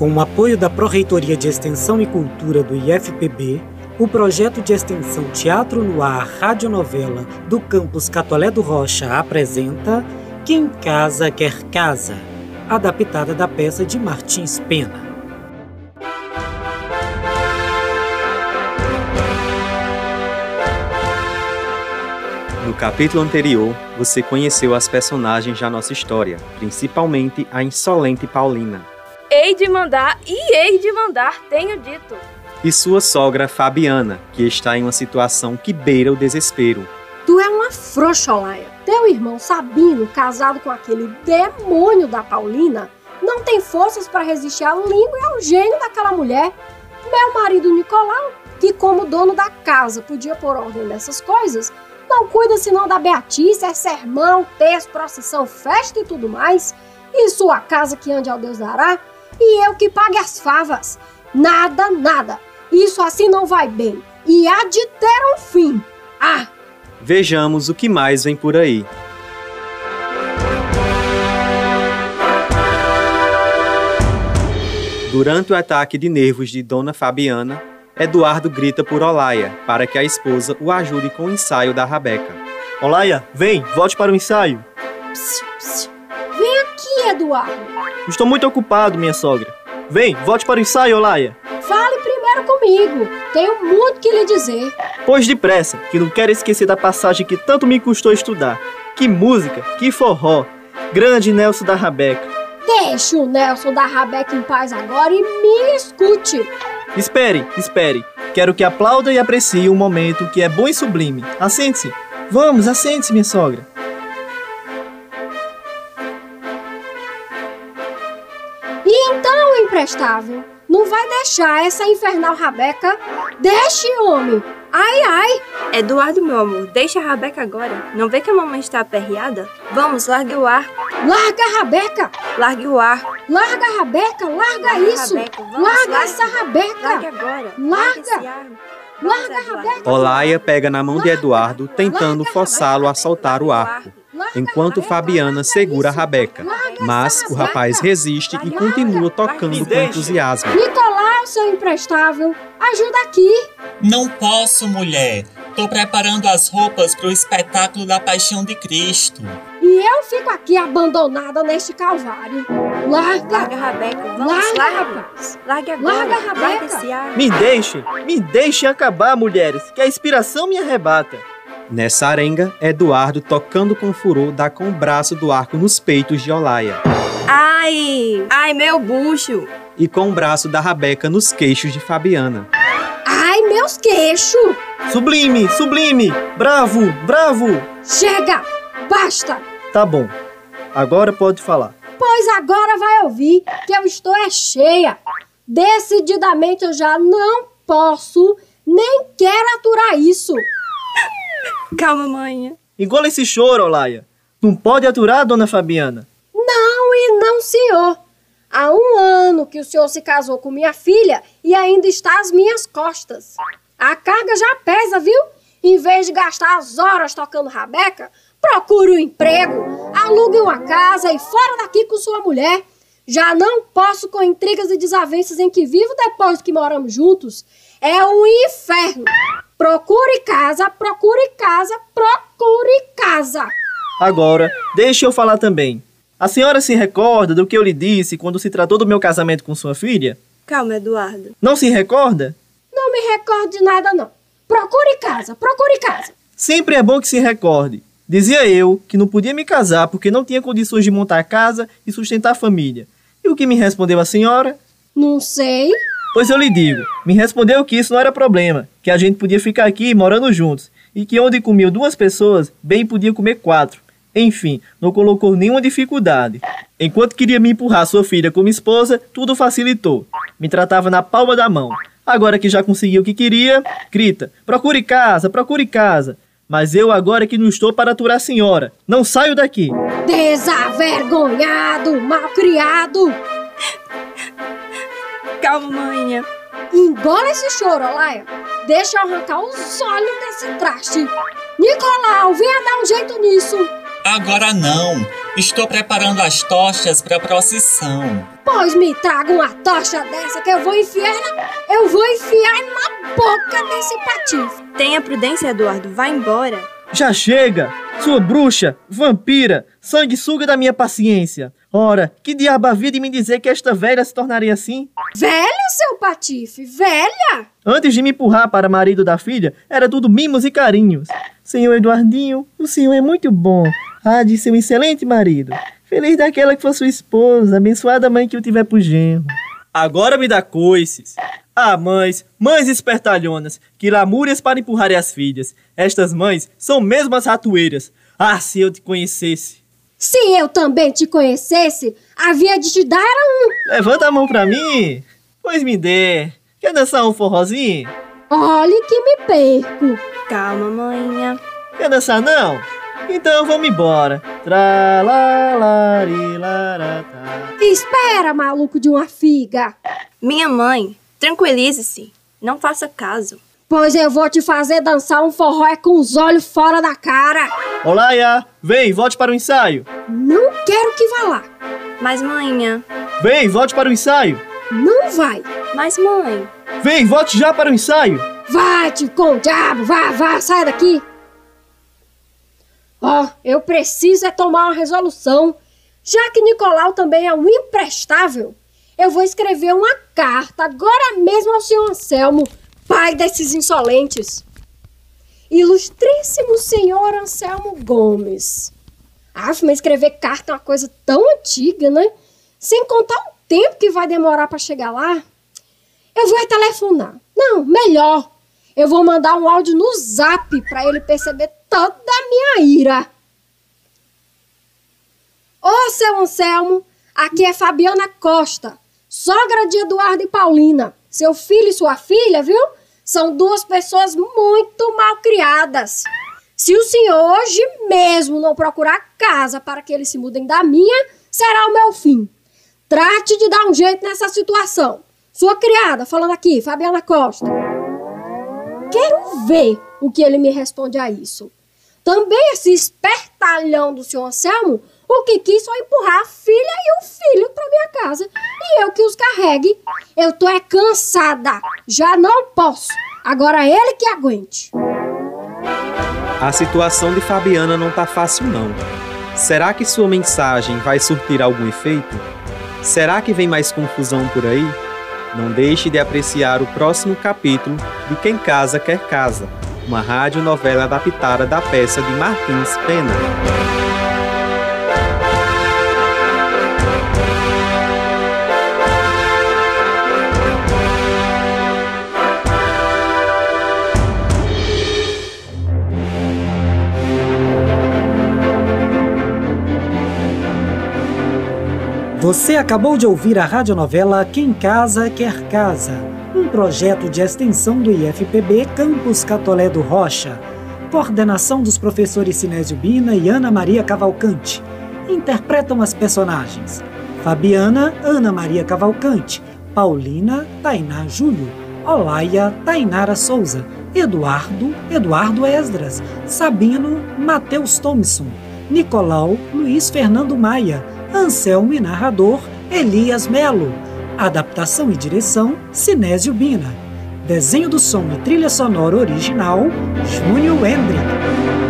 Com o apoio da Pró-Reitoria de Extensão e Cultura do IFPB, o projeto de extensão Teatro no Ar Radionovela do campus Catolé do Rocha apresenta Quem Casa Quer Casa, adaptada da peça de Martins Pena. No capítulo anterior, você conheceu as personagens da nossa história, principalmente a insolente Paulina. Hei de mandar e hei de mandar, tenho dito. E sua sogra Fabiana, que está em uma situação que beira o desespero. Tu é uma frouxa, Olaia. Teu irmão Sabino, casado com aquele demônio da Paulina, não tem forças para resistir à língua e ao gênio daquela mulher. Meu marido Nicolau, que como dono da casa podia pôr ordem nessas coisas, não cuida senão da Beatice, é sermão, texto, procissão, festa e tudo mais. E sua casa que ande ao Deus dará, e eu que pague as favas. Nada, nada. Isso assim não vai bem. E há de ter um fim. Ah! Vejamos o que mais vem por aí. Durante o ataque de nervos de Dona Fabiana, Eduardo grita por Olaia para que a esposa o ajude com o ensaio da Rabeca. Olaia, vem, volte para o ensaio. Psiu, psiu. Vem aqui, Eduardo. Estou muito ocupado, minha sogra. Vem, volte para o ensaio, Olaia. Fale primeiro comigo. Tenho muito que lhe dizer. Pois depressa, que não quero esquecer da passagem que tanto me custou estudar. Que música, que forró. Grande Nelson da Rabeca. Deixe o Nelson da Rabeca em paz agora e me escute. Espere, espere. Quero que aplauda e aprecie um momento que é bom e sublime. Assente-se. Vamos, assente-se, minha sogra. Imprestável, não vai deixar essa infernal Rabeca? Deixe, homem! Ai, ai! Eduardo, meu amor, deixa a Rabeca agora. Não vê que a mamãe está aperreada? Vamos, largue o ar. Larga a Rabeca! Largue o ar. Larga a Rabeca! Larga Largue a isso! Rabeca. Vamos, Larga largue. essa Rabeca! Largue agora. Larga. Larga! Olaia pega na mão de Eduardo, tentando forçá-lo a soltar o arco, enquanto Fabiana segura. Rabeca. Mas o rapaz resiste e continua tocando com entusiasmo. Nicolau, seu imprestável, ajuda aqui! Não posso, mulher. Tô preparando as roupas pro espetáculo da Paixão de Cristo. E eu fico aqui abandonada neste calvário. Larga! Larga Rabeca. Vamos, Larga, largue. rapaz! Largue agora. Larga a Rabeca. Ar. Me deixem, me deixem acabar, mulheres, que a inspiração me arrebata. Nessa arenga, Eduardo, tocando com furor, dá com o braço do arco nos peitos de Olaia Ai! Ai, meu bucho! e com o braço da Rabeca nos queixos de Fabiana. Ai, meus queixos! Sublime, sublime, bravo, bravo. Chega! Basta! Tá bom, agora pode falar. Pois agora vai ouvir que eu estou é cheia. Decididamente eu já não posso nem quero aturar isso. Calma, mãe. Engola esse choro, Olaia. Não pode aturar, dona Fabiana. Não e não, senhor. Há um ano que o senhor se casou com minha filha e ainda está às minhas costas. A carga já pesa, viu? Em vez de gastar as horas tocando rabeca, procure um emprego, alugue uma casa e fora daqui com sua mulher. Já não posso com intrigas e desavenças em que vivo depois que moramos juntos. É um inferno. Procure casa, procure casa, procure casa. Agora, deixe eu falar também. A senhora se recorda do que eu lhe disse quando se tratou do meu casamento com sua filha? Calma, Eduardo. Não se recorda? Não me recordo de nada, não. Procure casa, procure casa. Sempre é bom que se recorde. Dizia eu que não podia me casar porque não tinha condições de montar casa e sustentar a família. E o que me respondeu a senhora? Não sei. Pois eu lhe digo, me respondeu que isso não era problema, que a gente podia ficar aqui morando juntos, e que onde comiam duas pessoas, bem podia comer quatro. Enfim, não colocou nenhuma dificuldade. Enquanto queria me empurrar sua filha como esposa, tudo facilitou. Me tratava na palma da mão. Agora que já conseguiu o que queria, grita: procure casa, procure casa. Mas eu agora que não estou para aturar a senhora. Não saio daqui. Desavergonhado, malcriado. Calma, mãe. Engola esse choro, Olaia. Deixa eu arrancar os olhos desse traste. Nicolau, venha dar um jeito nisso. Agora não. Estou preparando as tochas para a procissão. Pois me traga uma tocha dessa que eu vou enfiar na... Eu vou enfiar na boca desse patife. Tenha prudência, Eduardo. Vai embora. Já chega! Sua bruxa, vampira, sanguessuga da minha paciência. Ora, que diabo havia de me dizer que esta velha se tornaria assim? Velha, seu patife, velha! Antes de me empurrar para marido da filha, era tudo mimos e carinhos. Senhor Eduardinho, o senhor é muito bom. Há de ser um excelente marido. Feliz daquela que for sua esposa, abençoada mãe que o tiver por genro. Agora me dá coices. Ah, mães, mães espertalhonas, que lamúrias para empurrarem as filhas. Estas mães são mesmo as ratoeiras. Ah, se eu te conhecesse. Se eu também te conhecesse, havia de te dar um. Levanta a mão pra mim. Pois me dê. Quer dançar um forrozinho? Olhe que me perco. Calma, manhã. Quer dançar não? Então vamos embora. Tralalarilaratá. Espera, maluco de uma figa. Minha mãe, tranquilize-se. Não faça caso. Pois eu vou te fazer dançar um forró é com os olhos fora da cara. Olá, Iá. Vem, volte para o ensaio. Não quero que vá lá. Mas, manhã. Vem, volte para o ensaio. Não vai. Mas, mãe. Vem, volte já para o ensaio. Vai-te com o diabo, vá, vá, sai daqui. Ó, oh, eu preciso é tomar uma resolução. Já que Nicolau também é um imprestável, eu vou escrever uma carta agora mesmo ao senhor Anselmo, pai desses insolentes. Ilustríssimo senhor Anselmo Gomes. Ah, mas escrever carta é uma coisa tão antiga, né? Sem contar o tempo que vai demorar para chegar lá. Eu vou telefonar. Não, melhor. Eu vou mandar um áudio no zap para ele perceber toda a minha ira. Ô, seu Anselmo, aqui é Fabiana Costa, sogra de Eduardo e Paulina. Seu filho e sua filha, viu? São duas pessoas muito mal criadas. Se o senhor hoje mesmo não procurar casa para que eles se mudem da minha, será o meu fim. Trate de dar um jeito nessa situação. Sua criada, falando aqui, Fabiana Costa. Quero ver o que ele me responde a isso. Também esse espertalhão do senhor Anselmo, o que quis foi empurrar a filha e o filho para minha casa. E eu que os carregue. Eu tô é cansada. Já não posso. Agora ele que aguente. A situação de Fabiana não tá fácil não. Será que sua mensagem vai surtir algum efeito? Será que vem mais confusão por aí? Não deixe de apreciar o próximo capítulo de Quem Casa Quer Casa uma radionovela adaptada da peça de Martins Pena. Você acabou de ouvir a radionovela Quem Casa Quer Casa um projeto de extensão do IFPB Campus Catolé do Rocha, coordenação dos professores Sinésio Bina e Ana Maria Cavalcante. Interpretam as personagens Fabiana, Ana Maria Cavalcante, Paulina, Tainá Júlio, Olaia, Tainara Souza, Eduardo, Eduardo Esdras, Sabino, Matheus Thompson, Nicolau, Luiz Fernando Maia, Anselmo e narrador, Elias Melo. Adaptação e direção: Sinésio Bina. Desenho do som e trilha sonora original: Júnior Hendrick.